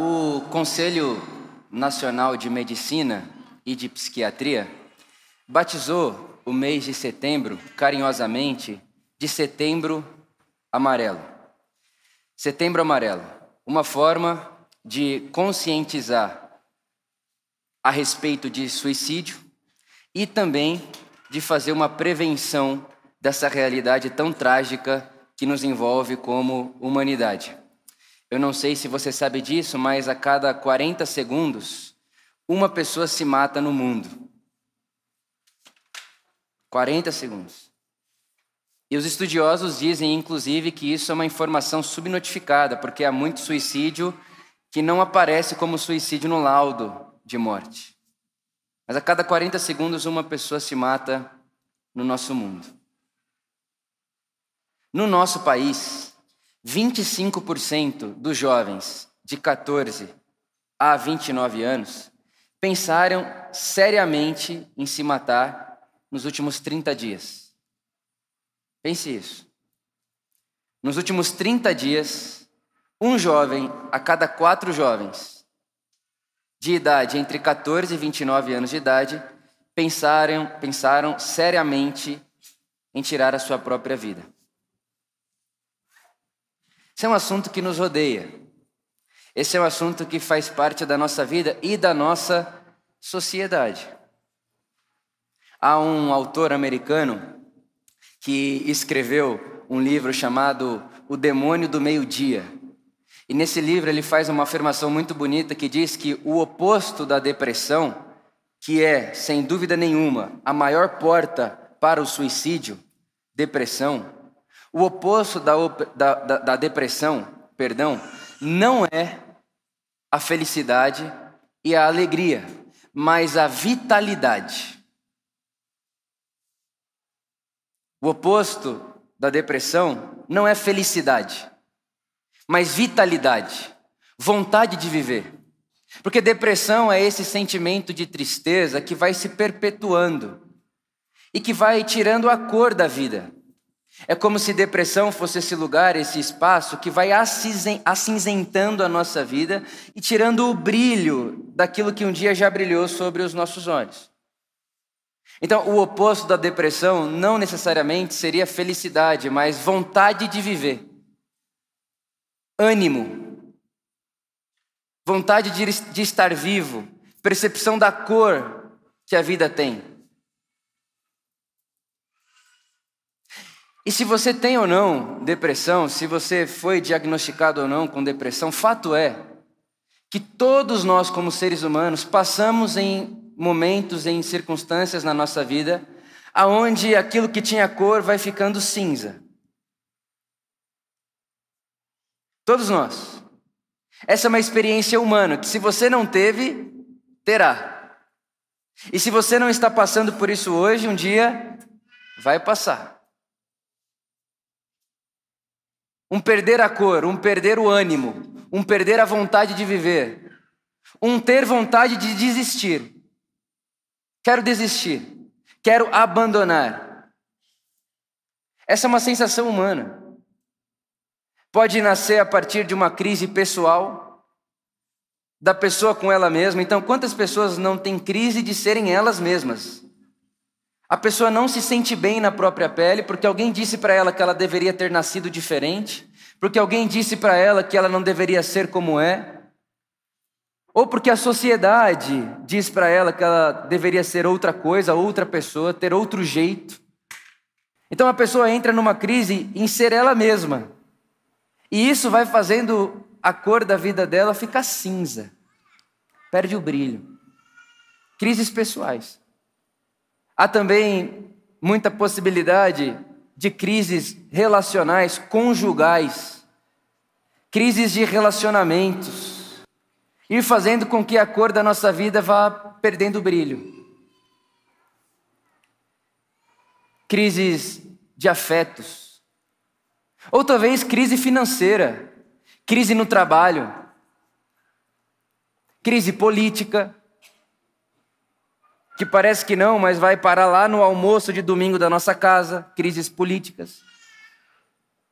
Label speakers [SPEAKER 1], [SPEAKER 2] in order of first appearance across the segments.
[SPEAKER 1] O Conselho Nacional de Medicina e de Psiquiatria batizou o mês de setembro, carinhosamente, de Setembro Amarelo. Setembro Amarelo, uma forma de conscientizar a respeito de suicídio e também de fazer uma prevenção dessa realidade tão trágica que nos envolve como humanidade. Eu não sei se você sabe disso, mas a cada 40 segundos, uma pessoa se mata no mundo. 40 segundos. E os estudiosos dizem, inclusive, que isso é uma informação subnotificada, porque há muito suicídio que não aparece como suicídio no laudo de morte. Mas a cada 40 segundos, uma pessoa se mata no nosso mundo. No nosso país, 25% dos jovens de 14 a 29 anos pensaram seriamente em se matar nos últimos 30 dias. Pense isso. Nos últimos 30 dias, um jovem a cada quatro jovens de idade entre 14 e 29 anos de idade pensaram, pensaram seriamente em tirar a sua própria vida. Esse é um assunto que nos rodeia. Esse é um assunto que faz parte da nossa vida e da nossa sociedade. Há um autor americano que escreveu um livro chamado O Demônio do Meio-Dia. E nesse livro ele faz uma afirmação muito bonita que diz que o oposto da depressão, que é, sem dúvida nenhuma, a maior porta para o suicídio, depressão, o oposto da, da, da, da depressão, perdão, não é a felicidade e a alegria, mas a vitalidade. O oposto da depressão não é felicidade, mas vitalidade, vontade de viver. Porque depressão é esse sentimento de tristeza que vai se perpetuando e que vai tirando a cor da vida. É como se depressão fosse esse lugar, esse espaço que vai acinzentando a nossa vida e tirando o brilho daquilo que um dia já brilhou sobre os nossos olhos. Então, o oposto da depressão não necessariamente seria felicidade, mas vontade de viver, ânimo, vontade de, estar vivo, percepção da cor que a vida tem. E se você tem ou não depressão, se você foi diagnosticado ou não com depressão, fato é que todos nós, como seres humanos, passamos em momentos, em circunstâncias na nossa vida, aonde aquilo que tinha cor vai ficando cinza. Todos nós. Essa é uma experiência humana que, se você não teve, terá. E se você não está passando por isso hoje, um dia vai passar. Um perder a cor, um perder o ânimo, um perder a vontade de viver, um ter vontade de desistir. Quero desistir, quero abandonar. Essa é uma sensação humana. Pode nascer a partir de uma crise pessoal, da pessoa com ela mesma. Então, quantas pessoas não têm crise de serem elas mesmas? A pessoa não se sente bem na própria pele porque alguém disse para ela que ela deveria ter nascido diferente, porque alguém disse para ela que ela não deveria ser como é, ou porque a sociedade diz para ela que ela deveria ser outra coisa, outra pessoa, ter outro jeito. Então a pessoa entra numa crise em ser ela mesma. E isso vai fazendo a cor da vida dela ficar cinza, perde o brilho. Crises pessoais. Há também muita possibilidade de crises relacionais, conjugais, crises de relacionamentos, ir fazendo com que a cor da nossa vida vá perdendo brilho. Crises de afetos, ou talvez crise financeira, crise no trabalho, crise política, que parece que não, mas vai parar lá no almoço de domingo da nossa casa, crises políticas.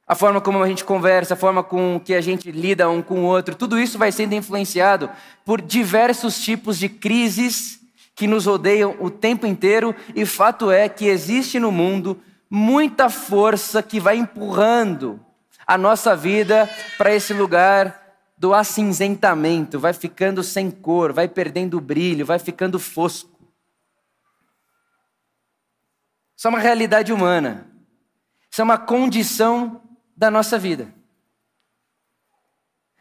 [SPEAKER 1] a forma como a gente conversa, a forma com que a gente lida um com o outro, tudo isso vai sendo influenciado por diversos tipos de crises que nos rodeiam o tempo inteiro, e fato é que existe no mundo muita força que vai empurrando a nossa vida para esse lugar do acinzentamento, vai ficando sem cor, vai perdendo brilho, vai ficando fosco. Isso é uma realidade humana. Isso é uma condição da nossa vida.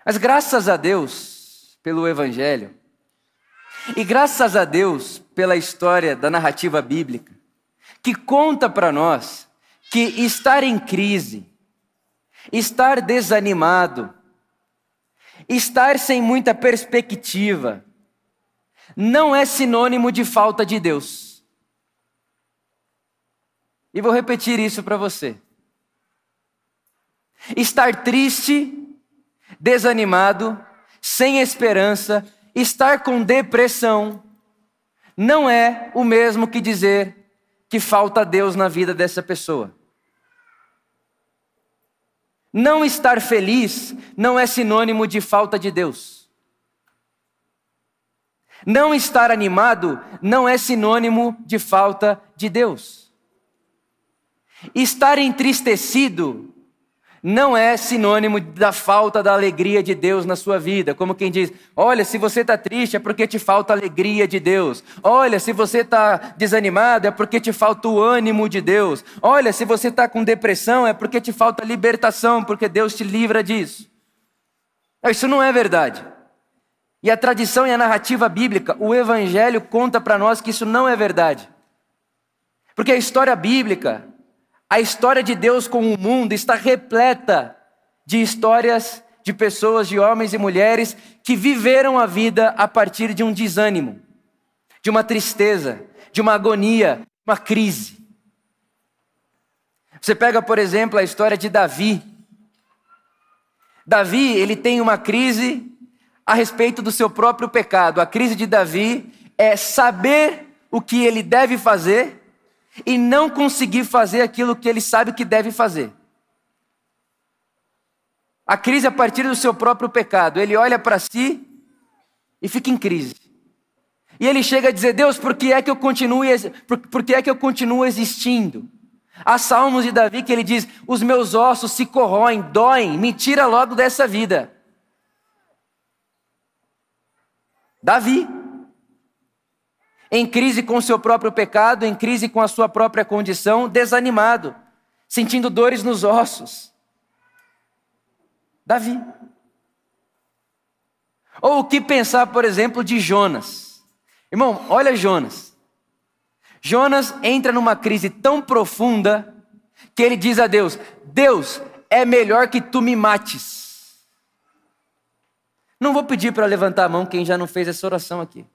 [SPEAKER 1] Mas graças a Deus pelo Evangelho, e graças a Deus pela história da narrativa bíblica, que conta para nós que estar em crise, estar desanimado, estar sem muita perspectiva, não é sinônimo de falta de Deus. E vou repetir isso para você. Estar triste, desanimado, sem esperança, estar com depressão, não é o mesmo que dizer que falta Deus na vida dessa pessoa. Não estar feliz não é sinônimo de falta de Deus. Não estar animado não é sinônimo de falta de Deus. Estar entristecido não é sinônimo da falta da alegria de Deus na sua vida. Como quem diz: olha, se você está triste é porque te falta a alegria de Deus. Olha, se você está desanimado é porque te falta o ânimo de Deus. Olha, se você está com depressão é porque te falta libertação, porque Deus te livra disso. Isso não é verdade. E a tradição e a narrativa bíblica, o Evangelho conta para nós que isso não é verdade. Porque a história bíblica, a história de Deus com o mundo está repleta de histórias de pessoas, de homens e mulheres que viveram a vida a partir de um desânimo, de uma tristeza, de uma agonia, uma crise. Você pega, por exemplo, a história de Davi. Davi, ele tem uma crise a respeito do seu próprio pecado. A crise de Davi é saber o que ele deve fazer e não conseguir fazer aquilo que ele sabe que deve fazer. A crise é a partir do seu próprio pecado. Ele olha para si e fica em crise. E ele chega a dizer: Deus, por que é que eu continuo, por, por que é que eu continuo existindo? Há salmos de Davi que ele diz: Os meus ossos se corroem, doem, me tira logo dessa vida. Davi em crise com seu próprio pecado, em crise com a sua própria condição, desanimado, sentindo dores nos ossos. Davi. Ou o que pensar, por exemplo, de Jonas? Irmão, olha Jonas. Jonas entra numa crise tão profunda que ele diz a Deus: Deus, é melhor que tu me mates. Não vou pedir para levantar a mão quem já não fez essa oração aqui.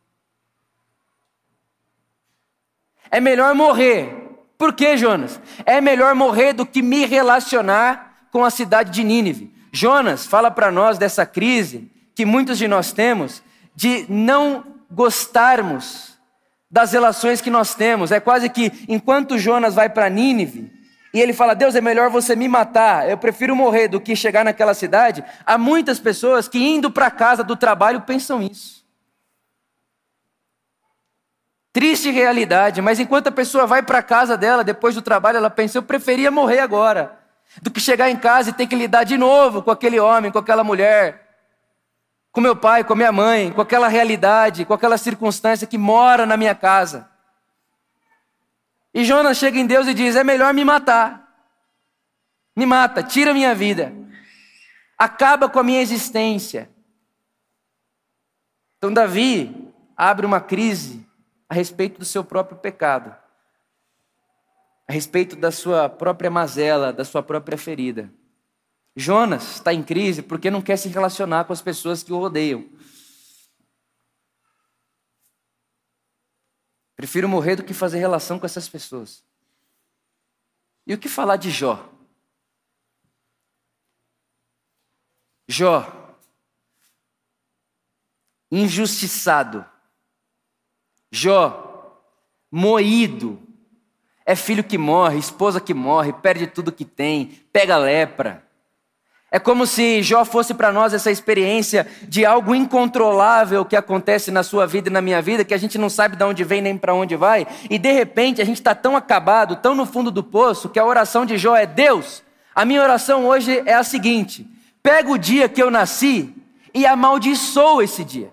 [SPEAKER 1] É melhor morrer. Por que, Jonas? É melhor morrer do que me relacionar com a cidade de Nínive. Jonas fala para nós dessa crise que muitos de nós temos de não gostarmos das relações que nós temos. É quase que enquanto Jonas vai para Nínive e ele fala: Deus, é melhor você me matar, eu prefiro morrer do que chegar naquela cidade. Há muitas pessoas que indo para casa do trabalho pensam isso. Triste realidade, mas enquanto a pessoa vai para casa dela depois do trabalho, ela pensa: eu preferia morrer agora, do que chegar em casa e ter que lidar de novo com aquele homem, com aquela mulher, com meu pai, com minha mãe, com aquela realidade, com aquela circunstância que mora na minha casa. E Jonas chega em Deus e diz: é melhor me matar. Me mata, tira a minha vida, acaba com a minha existência. Então, Davi abre uma crise a respeito do seu próprio pecado, a respeito da sua própria mazela, da sua própria ferida. Jonas está em crise porque não quer se relacionar com as pessoas que o rodeiam. Prefiro morrer do que fazer relação com essas pessoas. E o que falar de Jó? Jó, injustiçado, Jó, moído, É filho que morre, esposa que morre, perde tudo que tem, pega lepra. É como se Jó fosse para nós essa experiência de algo incontrolável que acontece na sua vida e na minha vida, que a gente não sabe de onde vem nem para onde vai, e de repente a gente está tão acabado, tão no fundo do poço, que a oração de Jó é: Deus, a minha oração hoje é a seguinte: pega o dia que eu nasci e amaldiçoa esse dia.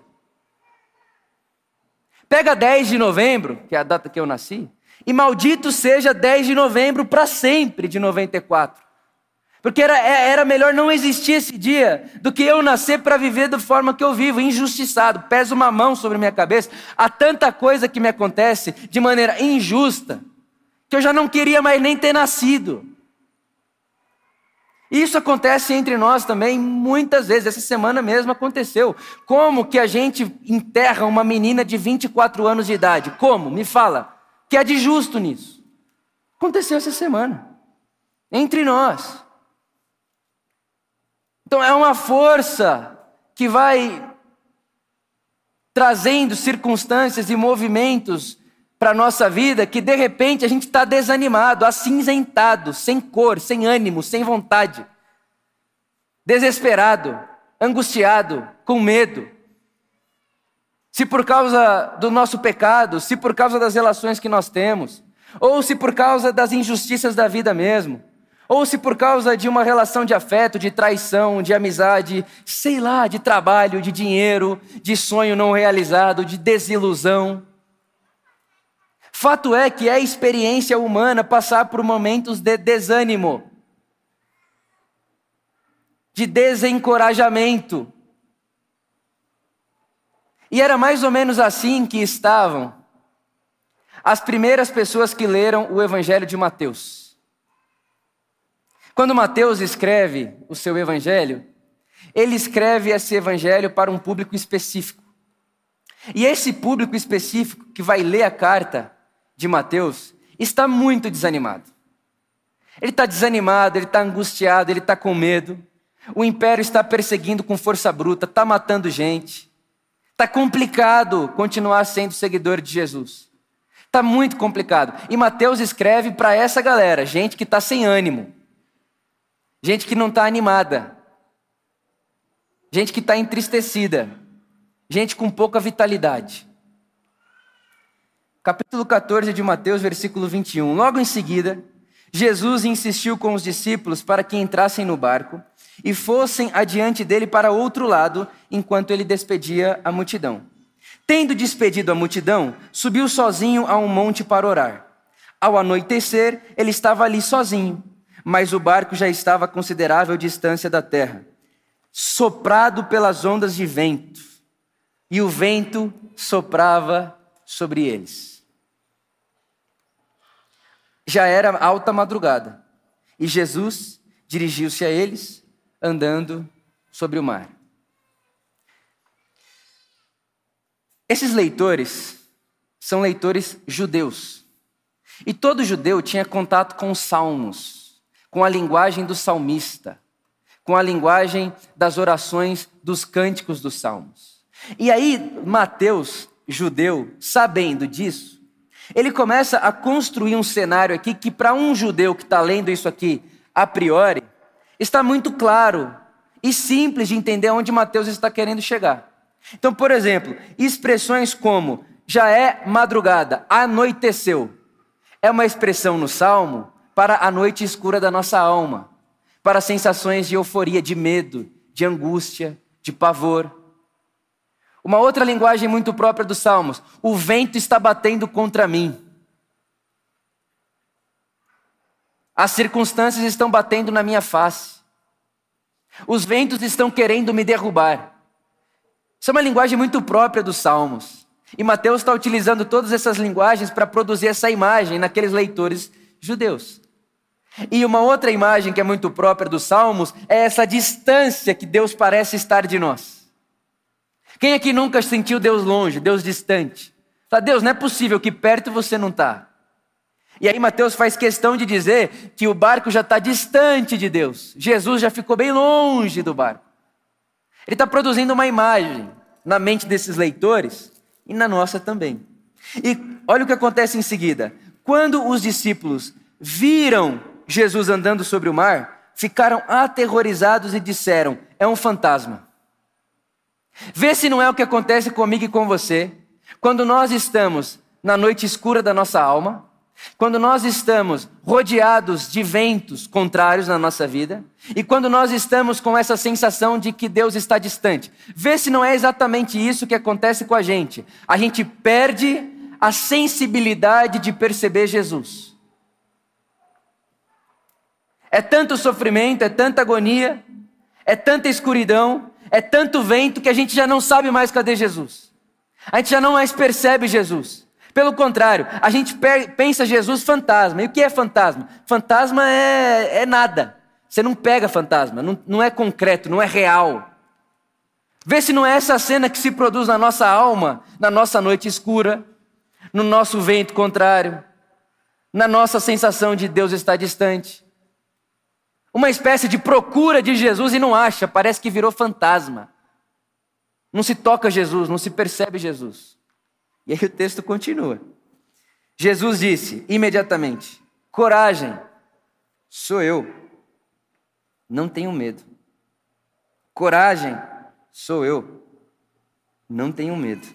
[SPEAKER 1] Pega 10 de novembro, que é a data que eu nasci, e maldito seja 10 de novembro para sempre de 94. Porque era, é, era melhor não existir esse dia do que eu nascer para viver da forma que eu vivo, injustiçado. Pesa uma mão sobre minha cabeça. Há tanta coisa que me acontece de maneira injusta que eu já não queria mais nem ter nascido. Isso acontece entre nós também muitas vezes. Essa semana mesmo aconteceu. Como que a gente enterra uma menina de 24 anos de idade? Como? Me fala. Que é de justo nisso? Aconteceu essa semana. Entre nós. Então é uma força que vai trazendo circunstâncias e movimentos para a nossa vida que de repente a gente está desanimado, acinzentado, sem cor, sem ânimo, sem vontade, desesperado, angustiado, com medo. Se por causa do nosso pecado, se por causa das relações que nós temos, ou se por causa das injustiças da vida mesmo ou se por causa de uma relação de afeto, de traição, de amizade, sei lá, de trabalho, de dinheiro, de sonho não realizado, de desilusão. Fato é que é experiência humana passar por momentos de desânimo, de desencorajamento. E era mais ou menos assim que estavam as primeiras pessoas que leram o Evangelho de Mateus. Quando Mateus escreve o seu evangelho, ele escreve esse evangelho para um público específico. E esse público específico que vai ler a carta de Mateus está muito desanimado. Ele está desanimado, ele está angustiado, ele está com medo. O império está perseguindo com força bruta, está matando gente. Está complicado continuar sendo seguidor de Jesus. Está muito complicado. E Mateus escreve para essa galera, gente que está sem ânimo, gente que não está animada, gente que está entristecida, gente com pouca vitalidade. Capítulo 14 de Mateus, versículo 21. Logo em seguida, Jesus insistiu com os discípulos para que entrassem no barco e fossem adiante dele para outro lado, enquanto ele despedia a multidão. Tendo despedido a multidão, subiu sozinho a um monte para orar. Ao anoitecer, ele estava ali sozinho mas o barco já estava a considerável distância da terra, soprado pelas ondas de vento, e o vento soprava sobre eles. Já era alta madrugada, e Jesus dirigiu-se a eles, andando sobre o mar. Esses leitores são leitores judeus. E todo judeu tinha contato com os salmos com a linguagem do salmista, com a linguagem das orações dos cânticos dos salmos. E aí, Mateus, judeu, sabendo disso, ele começa a construir um cenário aqui que, para um judeu que está lendo isso aqui a priori, está muito claro e simples de entender onde Mateus está querendo chegar. Então, por exemplo, expressões como já é madrugada, anoiteceu, é uma expressão no salmo para a noite escura da nossa alma, para sensações de euforia, de medo, de angústia, de pavor. Uma outra linguagem muito própria dos Salmos: o vento está batendo contra mim. As circunstâncias estão batendo na minha face. Os ventos estão querendo me derrubar. Isso é uma linguagem muito própria dos Salmos. E Mateus está utilizando todas essas linguagens para produzir essa imagem naqueles leitores judeus. E uma outra imagem que é muito própria dos Salmos é essa distância que Deus parece estar de nós. Quem aqui nunca sentiu Deus longe, Deus distante? Fala, Deus, não é possível que perto você não está. E aí Mateus faz questão de dizer que o barco já está distante de Deus. Jesus já ficou bem longe do barco. Ele está produzindo uma imagem na mente desses leitores e na nossa também. E olha o que acontece em seguida. Quando os discípulos viram Jesus andando sobre o mar, ficaram aterrorizados e disseram: É um fantasma. Vê se não é o que acontece comigo e com você, quando nós estamos na noite escura da nossa alma, quando nós estamos rodeados de ventos contrários na nossa vida, e quando nós estamos com essa sensação de que Deus está distante. Vê se não é exatamente isso que acontece com a gente. A gente perde a sensibilidade de perceber Jesus. É tanto sofrimento, é tanta agonia, é tanta escuridão, é tanto vento que a gente já não sabe mais cadê Jesus. A gente já não mais percebe Jesus. Pelo contrário, a gente pensa Jesus fantasma. E o que é fantasma? Fantasma é, é nada. Você não pega fantasma, não, não é concreto, não é real. Vê se não é essa cena que se produz na nossa alma, na nossa noite escura, no nosso vento contrário, na nossa sensação de Deus estar distante. Uma espécie de procura de Jesus e não acha, parece que virou fantasma. Não se toca Jesus, não se percebe Jesus. E aí o texto continua. Jesus disse imediatamente: Coragem, sou eu. Não tenho medo. Coragem, sou eu. Não tenho medo.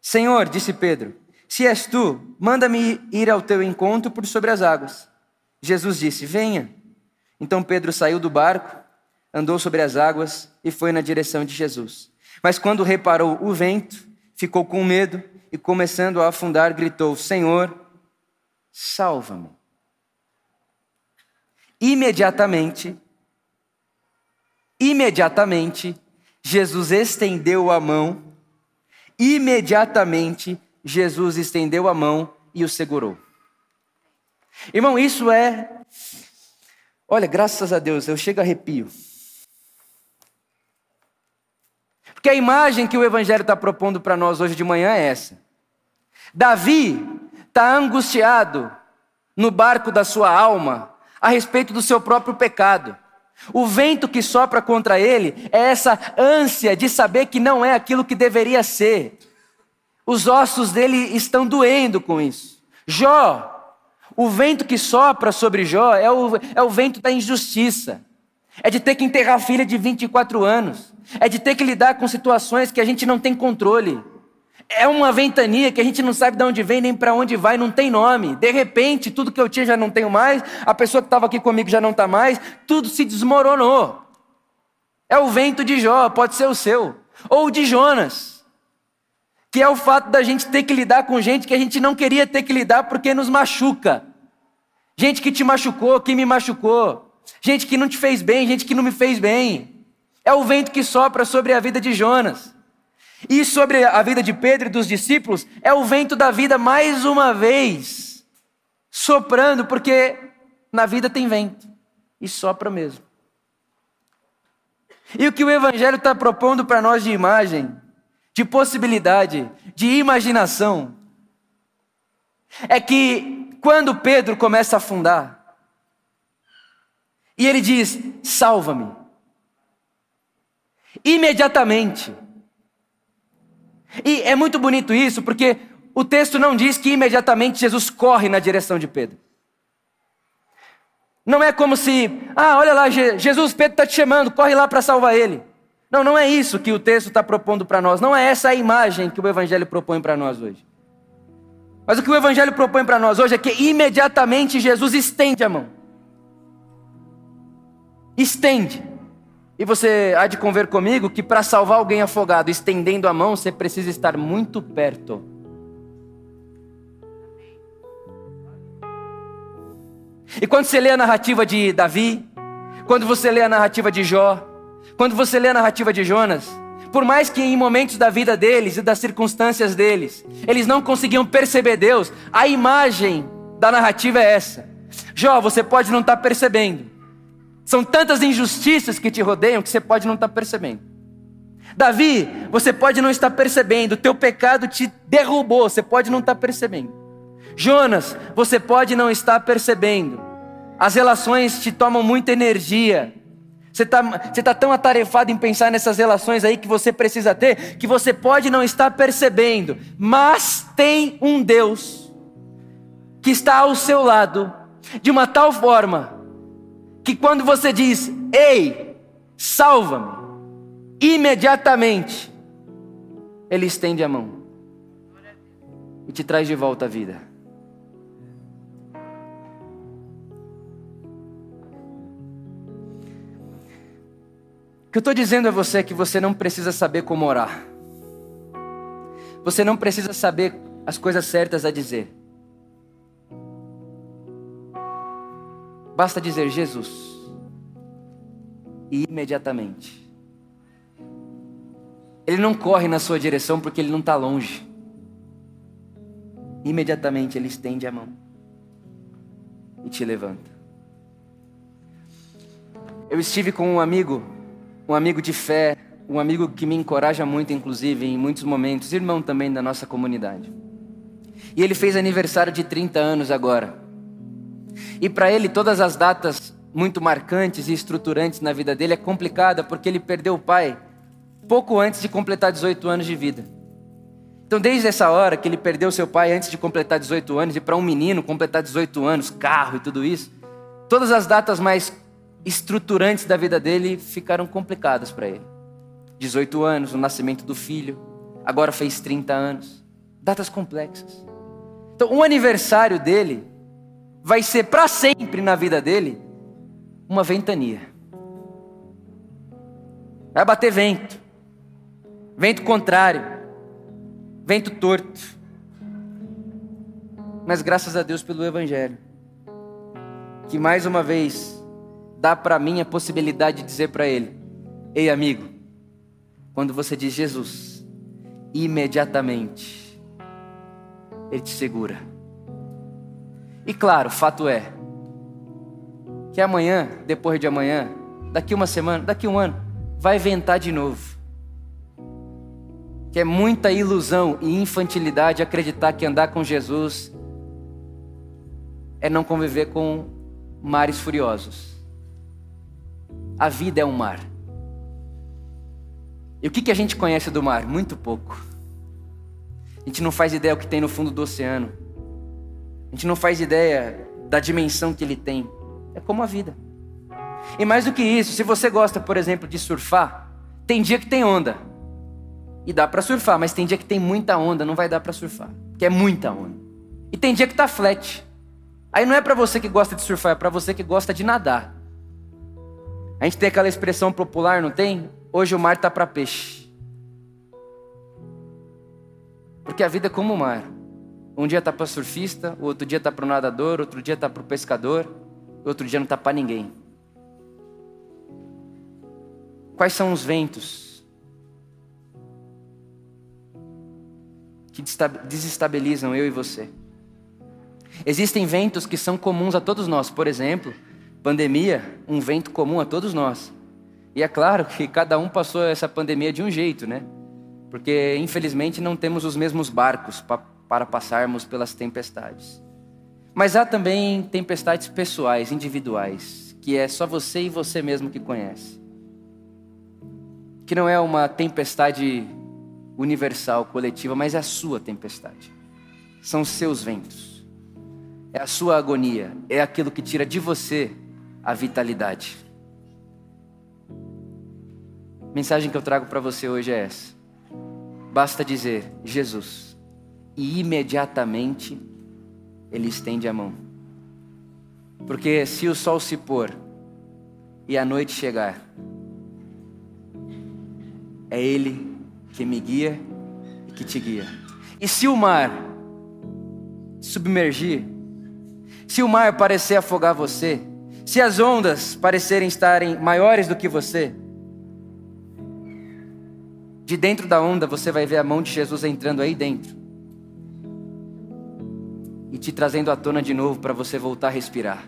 [SPEAKER 1] Senhor, disse Pedro, se és tu, manda-me ir ao teu encontro por sobre as águas. Jesus disse: Venha. Então Pedro saiu do barco, andou sobre as águas e foi na direção de Jesus. Mas quando reparou o vento, ficou com medo e, começando a afundar, gritou: Senhor, salva-me. Imediatamente, imediatamente, Jesus estendeu a mão, imediatamente, Jesus estendeu a mão e o segurou. Irmão, isso é. Olha, graças a Deus, eu chego a arrepio. Porque a imagem que o Evangelho está propondo para nós hoje de manhã é essa. Davi está angustiado no barco da sua alma a respeito do seu próprio pecado. O vento que sopra contra ele é essa ânsia de saber que não é aquilo que deveria ser. Os ossos dele estão doendo com isso. Jó, o vento que sopra sobre Jó é o, é o vento da injustiça. É de ter que enterrar a filha de 24 anos. É de ter que lidar com situações que a gente não tem controle. É uma ventania que a gente não sabe de onde vem nem para onde vai, não tem nome. De repente, tudo que eu tinha já não tenho mais, a pessoa que estava aqui comigo já não está mais, tudo se desmoronou. É o vento de Jó, pode ser o seu, ou o de Jonas, que é o fato da gente ter que lidar com gente que a gente não queria ter que lidar porque nos machuca. Gente que te machucou, que me machucou, gente que não te fez bem, gente que não me fez bem. É o vento que sopra sobre a vida de Jonas. E sobre a vida de Pedro e dos discípulos, é o vento da vida mais uma vez soprando, porque na vida tem vento e sopra mesmo. E o que o Evangelho está propondo para nós de imagem, de possibilidade, de imaginação, é que quando Pedro começa a afundar, e ele diz: salva-me, imediatamente, e é muito bonito isso, porque o texto não diz que imediatamente Jesus corre na direção de Pedro. Não é como se, ah, olha lá, Jesus, Pedro está te chamando, corre lá para salvar ele. Não, não é isso que o texto está propondo para nós. Não é essa a imagem que o Evangelho propõe para nós hoje. Mas o que o Evangelho propõe para nós hoje é que imediatamente Jesus estende a mão. Estende. E você há de conver comigo que para salvar alguém afogado estendendo a mão, você precisa estar muito perto. E quando você lê a narrativa de Davi, quando você lê a narrativa de Jó, quando você lê a narrativa de Jonas, por mais que em momentos da vida deles e das circunstâncias deles, eles não conseguiam perceber Deus, a imagem da narrativa é essa. Jó, você pode não estar percebendo, são tantas injustiças que te rodeiam que você pode não estar percebendo. Davi, você pode não estar percebendo, teu pecado te derrubou, você pode não estar percebendo. Jonas, você pode não estar percebendo. As relações te tomam muita energia. Você está você tá tão atarefado em pensar nessas relações aí que você precisa ter, que você pode não estar percebendo. Mas tem um Deus que está ao seu lado, de uma tal forma que quando você diz, ei, salva-me, imediatamente ele estende a mão e te traz de volta à vida. Que eu estou dizendo a você é que você não precisa saber como orar. Você não precisa saber as coisas certas a dizer. Basta dizer Jesus. E imediatamente. Ele não corre na sua direção porque ele não está longe. Imediatamente ele estende a mão e te levanta. Eu estive com um amigo, um amigo de fé, um amigo que me encoraja muito, inclusive, em muitos momentos, irmão também da nossa comunidade. E ele fez aniversário de 30 anos agora. E para ele, todas as datas muito marcantes e estruturantes na vida dele é complicada, porque ele perdeu o pai pouco antes de completar 18 anos de vida. Então, desde essa hora que ele perdeu seu pai antes de completar 18 anos, e para um menino completar 18 anos, carro e tudo isso, todas as datas mais estruturantes da vida dele ficaram complicadas para ele. 18 anos, o nascimento do filho, agora fez 30 anos. Datas complexas. Então, o aniversário dele vai ser para sempre na vida dele uma ventania. Vai bater vento, vento contrário, vento torto. Mas graças a Deus pelo Evangelho, que mais uma vez dá para mim a possibilidade de dizer para ele: Ei, amigo, quando você diz Jesus, imediatamente ele te segura e claro, fato é que amanhã, depois de amanhã, daqui uma semana, daqui um ano, vai ventar de novo. Que é muita ilusão e infantilidade acreditar que andar com Jesus é não conviver com mares furiosos. A vida é um mar. E o que, que a gente conhece do mar? Muito pouco. A gente não faz ideia o que tem no fundo do oceano. A gente não faz ideia da dimensão que ele tem. É como a vida. E mais do que isso, se você gosta, por exemplo, de surfar, tem dia que tem onda. E dá para surfar, mas tem dia que tem muita onda, não vai dar para surfar, porque é muita onda. E tem dia que tá flat. Aí não é para você que gosta de surfar, é para você que gosta de nadar. A gente tem aquela expressão popular, não tem? Hoje o mar tá para peixe. Porque a vida é como o mar. Um dia tá para surfista, o outro dia tá para o nadador, outro dia tá para o pescador, outro dia não tá para ninguém. Quais são os ventos que desestabilizam eu e você? Existem ventos que são comuns a todos nós, por exemplo, pandemia, um vento comum a todos nós. E é claro que cada um passou essa pandemia de um jeito, né? Porque infelizmente não temos os mesmos barcos para para passarmos pelas tempestades. Mas há também tempestades pessoais, individuais, que é só você e você mesmo que conhece. Que não é uma tempestade universal, coletiva, mas é a sua tempestade. São seus ventos. É a sua agonia, é aquilo que tira de você a vitalidade. A mensagem que eu trago para você hoje é essa. Basta dizer: Jesus e imediatamente ele estende a mão. Porque se o sol se pôr e a noite chegar, é Ele que me guia e que te guia. E se o mar submergir, se o mar parecer afogar você, se as ondas parecerem estarem maiores do que você, de dentro da onda você vai ver a mão de Jesus entrando aí dentro e te trazendo à tona de novo para você voltar a respirar.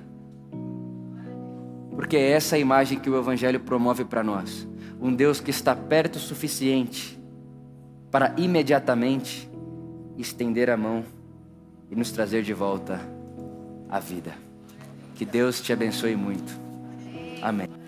[SPEAKER 1] Porque é essa a imagem que o Evangelho promove para nós. Um Deus que está perto o suficiente para imediatamente estender a mão e nos trazer de volta à vida. Que Deus te abençoe muito. Amém.